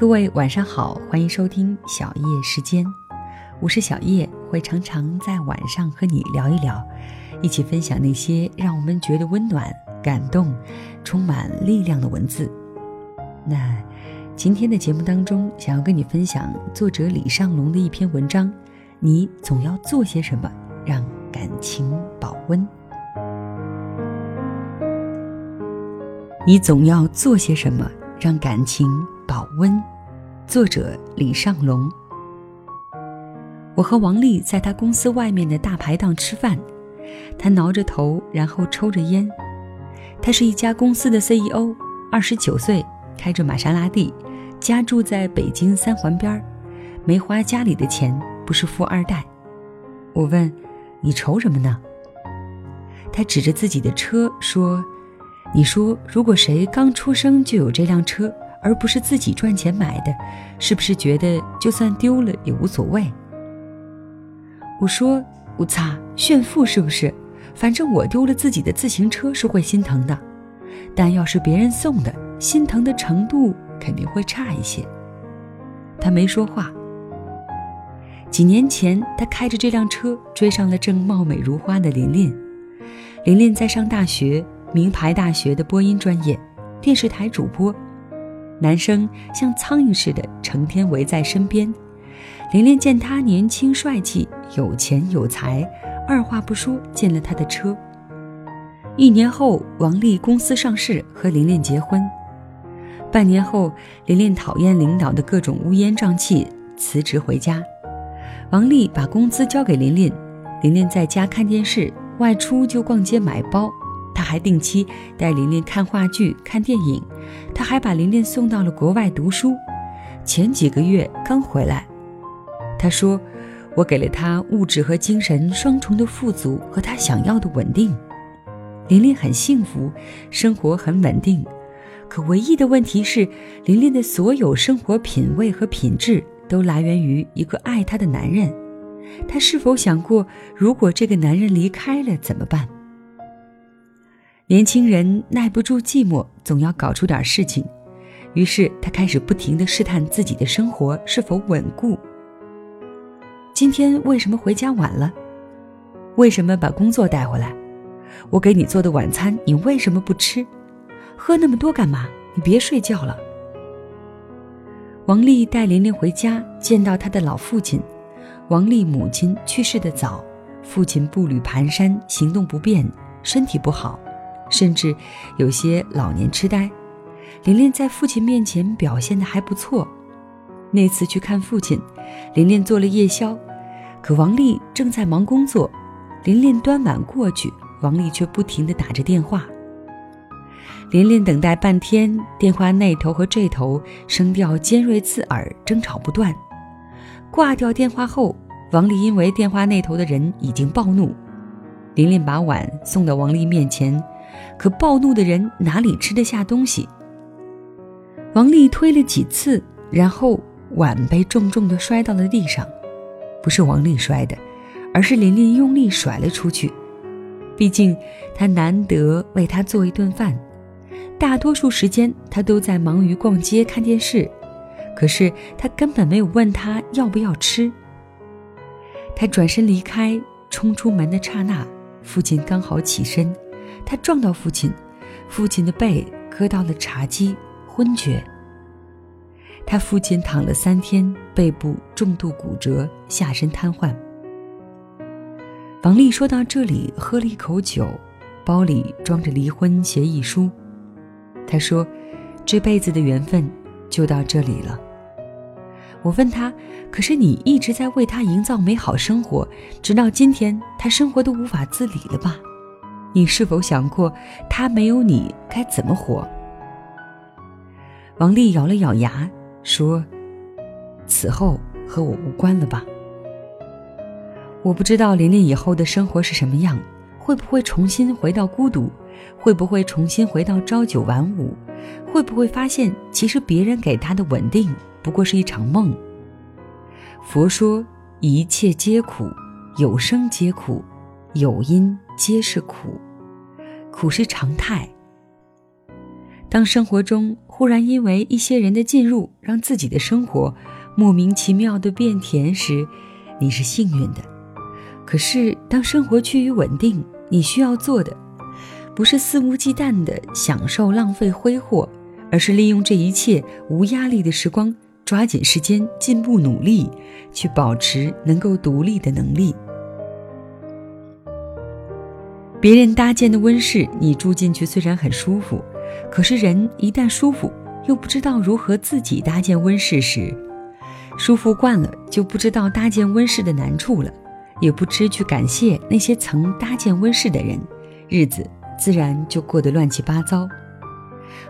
各位晚上好，欢迎收听小叶时间，我是小叶，会常常在晚上和你聊一聊，一起分享那些让我们觉得温暖、感动、充满力量的文字。那今天的节目当中，想要跟你分享作者李尚龙的一篇文章：你总要做些什么，让感情保温？你总要做些什么，让感情？保温，作者李尚龙。我和王丽在他公司外面的大排档吃饭，他挠着头，然后抽着烟。他是一家公司的 CEO，二十九岁，开着玛莎拉蒂，家住在北京三环边儿，没花家里的钱，不是富二代。我问：“你愁什么呢？”他指着自己的车说：“你说，如果谁刚出生就有这辆车？”而不是自己赚钱买的，是不是觉得就算丢了也无所谓？我说：“我擦，炫富是不是？反正我丢了自己的自行车是会心疼的，但要是别人送的，心疼的程度肯定会差一些。”他没说话。几年前，他开着这辆车追上了正貌美如花的琳琳。琳琳在上大学，名牌大学的播音专业，电视台主播。男生像苍蝇似的成天围在身边，琳琳见他年轻帅气、有钱有才，二话不说进了他的车。一年后，王丽公司上市，和琳琳结婚。半年后，琳琳讨厌领导的各种乌烟瘴气，辞职回家。王丽把工资交给琳琳，琳琳在家看电视，外出就逛街买包。他还定期带琳琳看话剧、看电影，他还把琳琳送到了国外读书。前几个月刚回来，他说：“我给了他物质和精神双重的富足和他想要的稳定。”琳琳很幸福，生活很稳定。可唯一的问题是，琳琳的所有生活品味和品质都来源于一个爱她的男人。她是否想过，如果这个男人离开了怎么办？年轻人耐不住寂寞，总要搞出点事情。于是他开始不停地试探自己的生活是否稳固。今天为什么回家晚了？为什么把工作带回来？我给你做的晚餐你为什么不吃？喝那么多干嘛？你别睡觉了。王丽带琳琳回家，见到她的老父亲。王丽母亲去世的早，父亲步履蹒跚，行动不便，身体不好。甚至有些老年痴呆，琳琳在父亲面前表现的还不错。那次去看父亲，琳琳做了夜宵，可王丽正在忙工作。琳琳端碗过去，王丽却不停地打着电话。琳琳等待半天，电话那头和这头声调尖锐刺耳，争吵不断。挂掉电话后，王丽因为电话那头的人已经暴怒，琳琳把碗送到王丽面前。可暴怒的人哪里吃得下东西？王丽推了几次，然后碗被重重地摔到了地上。不是王丽摔的，而是琳琳用力甩了出去。毕竟她难得为他做一顿饭，大多数时间他都在忙于逛街看电视。可是他根本没有问他要不要吃。他转身离开，冲出门的刹那，父亲刚好起身。他撞到父亲，父亲的背磕到了茶几，昏厥。他父亲躺了三天，背部重度骨折，下身瘫痪。王丽说到这里，喝了一口酒，包里装着离婚协议书。他说：“这辈子的缘分就到这里了。”我问他：“可是你一直在为他营造美好生活，直到今天，他生活都无法自理了吧？”你是否想过，他没有你该怎么活？王丽咬了咬牙说：“此后和我无关了吧？我不知道琳琳以后的生活是什么样，会不会重新回到孤独？会不会重新回到朝九晚五？会不会发现，其实别人给他的稳定不过是一场梦？佛说一切皆苦，有生皆苦，有因皆是苦。”苦是常态。当生活中忽然因为一些人的进入，让自己的生活莫名其妙的变甜时，你是幸运的。可是当生活趋于稳定，你需要做的，不是肆无忌惮的享受、浪费、挥霍，而是利用这一切无压力的时光，抓紧时间进步努力，去保持能够独立的能力。别人搭建的温室，你住进去虽然很舒服，可是人一旦舒服，又不知道如何自己搭建温室时，舒服惯了就不知道搭建温室的难处了，也不知去感谢那些曾搭建温室的人，日子自然就过得乱七八糟。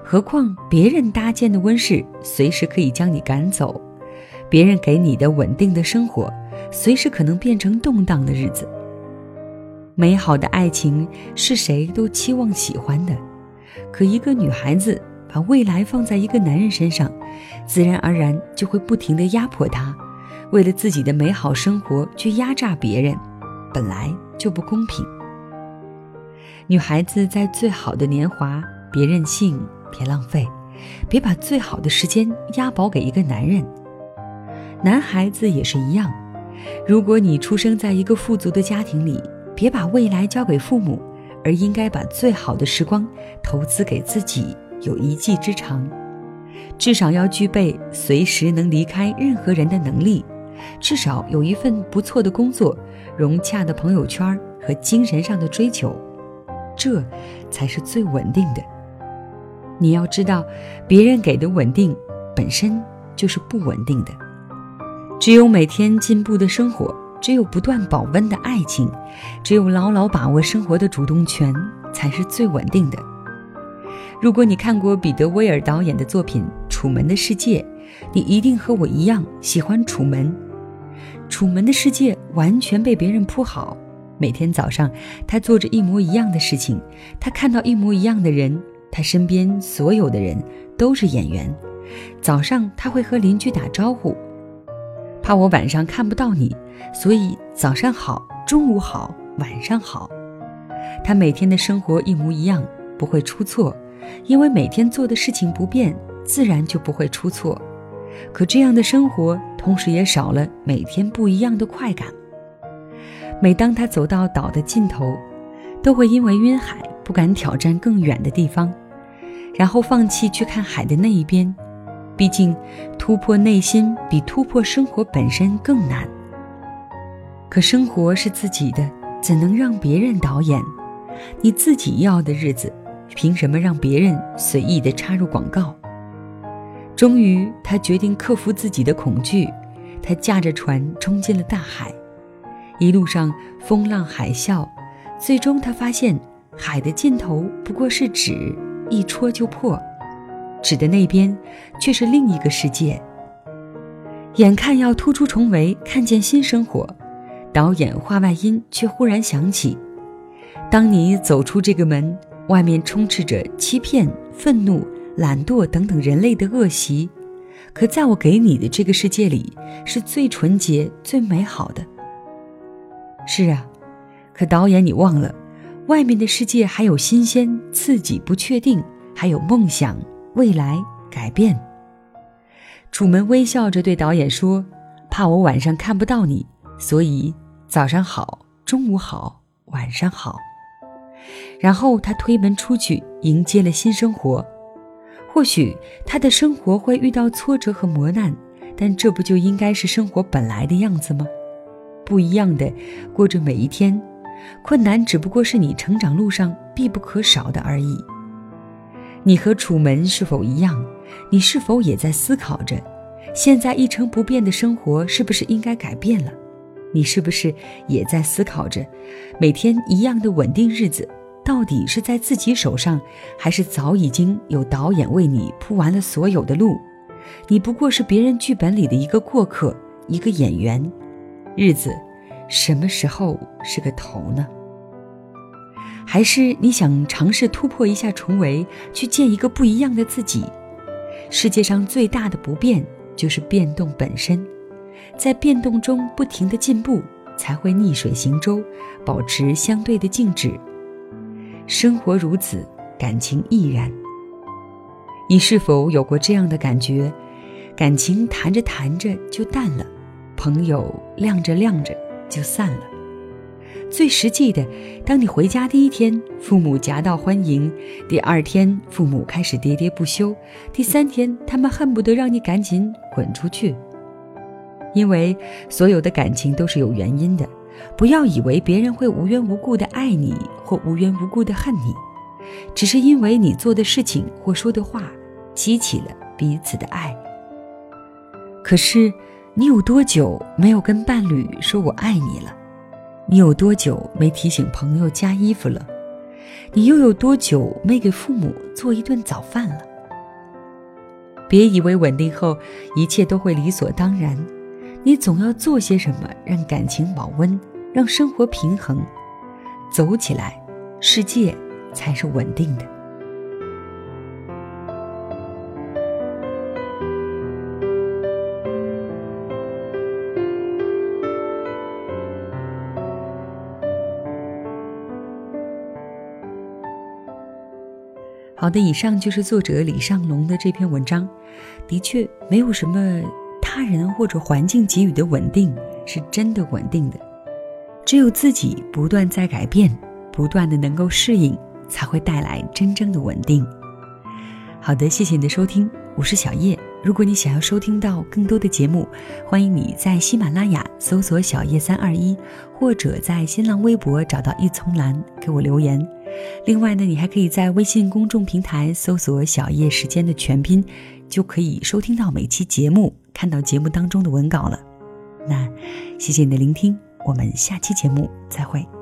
何况别人搭建的温室，随时可以将你赶走；别人给你的稳定的生活，随时可能变成动荡的日子。美好的爱情是谁都期望喜欢的，可一个女孩子把未来放在一个男人身上，自然而然就会不停地压迫他，为了自己的美好生活去压榨别人，本来就不公平。女孩子在最好的年华，别任性，别浪费，别把最好的时间押宝给一个男人。男孩子也是一样，如果你出生在一个富足的家庭里。别把未来交给父母，而应该把最好的时光投资给自己，有一技之长，至少要具备随时能离开任何人的能力，至少有一份不错的工作，融洽的朋友圈和精神上的追求，这才是最稳定的。你要知道，别人给的稳定本身就是不稳定的，只有每天进步的生活。只有不断保温的爱情，只有牢牢把握生活的主动权，才是最稳定的。如果你看过彼得·威尔导演的作品《楚门的世界》，你一定和我一样喜欢楚门。楚门的世界完全被别人铺好，每天早上他做着一模一样的事情，他看到一模一样的人，他身边所有的人都是演员。早上他会和邻居打招呼。怕我晚上看不到你，所以早上好，中午好，晚上好。他每天的生活一模一样，不会出错，因为每天做的事情不变，自然就不会出错。可这样的生活，同时也少了每天不一样的快感。每当他走到岛的尽头，都会因为晕海，不敢挑战更远的地方，然后放弃去看海的那一边。毕竟，突破内心比突破生活本身更难。可生活是自己的，怎能让别人导演？你自己要的日子，凭什么让别人随意的插入广告？终于，他决定克服自己的恐惧，他驾着船冲进了大海。一路上风浪海啸，最终他发现，海的尽头不过是纸，一戳就破。指的那边，却是另一个世界。眼看要突出重围，看见新生活，导演话外音却忽然响起：“当你走出这个门，外面充斥着欺骗、愤怒、懒惰等等人类的恶习，可在我给你的这个世界里，是最纯洁、最美好的。”是啊，可导演，你忘了，外面的世界还有新鲜、刺激、不确定，还有梦想。未来改变。楚门微笑着对导演说：“怕我晚上看不到你，所以早上好，中午好，晚上好。”然后他推门出去，迎接了新生活。或许他的生活会遇到挫折和磨难，但这不就应该是生活本来的样子吗？不一样的过着每一天，困难只不过是你成长路上必不可少的而已。你和楚门是否一样？你是否也在思考着，现在一成不变的生活是不是应该改变了？你是不是也在思考着，每天一样的稳定日子，到底是在自己手上，还是早已经有导演为你铺完了所有的路？你不过是别人剧本里的一个过客，一个演员。日子什么时候是个头呢？还是你想尝试突破一下重围，去见一个不一样的自己？世界上最大的不变就是变动本身，在变动中不停的进步，才会逆水行舟，保持相对的静止。生活如此，感情亦然。你是否有过这样的感觉？感情谈着谈着就淡了，朋友晾着晾着就散了。最实际的，当你回家第一天，父母夹道欢迎；第二天，父母开始喋喋不休；第三天，他们恨不得让你赶紧滚出去。因为所有的感情都是有原因的，不要以为别人会无缘无故的爱你或无缘无故的恨你，只是因为你做的事情或说的话。激起了彼此的爱。可是，你有多久没有跟伴侣说我爱你了？你有多久没提醒朋友加衣服了？你又有多久没给父母做一顿早饭了？别以为稳定后一切都会理所当然，你总要做些什么让感情保温，让生活平衡，走起来，世界才是稳定的。好的，以上就是作者李尚龙的这篇文章。的确，没有什么他人或者环境给予的稳定是真的稳定的，只有自己不断在改变，不断的能够适应，才会带来真正的稳定。好的，谢谢你的收听，我是小叶。如果你想要收听到更多的节目，欢迎你在喜马拉雅搜索“小叶三二一”，或者在新浪微博找到一丛蓝给我留言。另外呢，你还可以在微信公众平台搜索“小叶时间”的全拼，就可以收听到每期节目，看到节目当中的文稿了。那谢谢你的聆听，我们下期节目再会。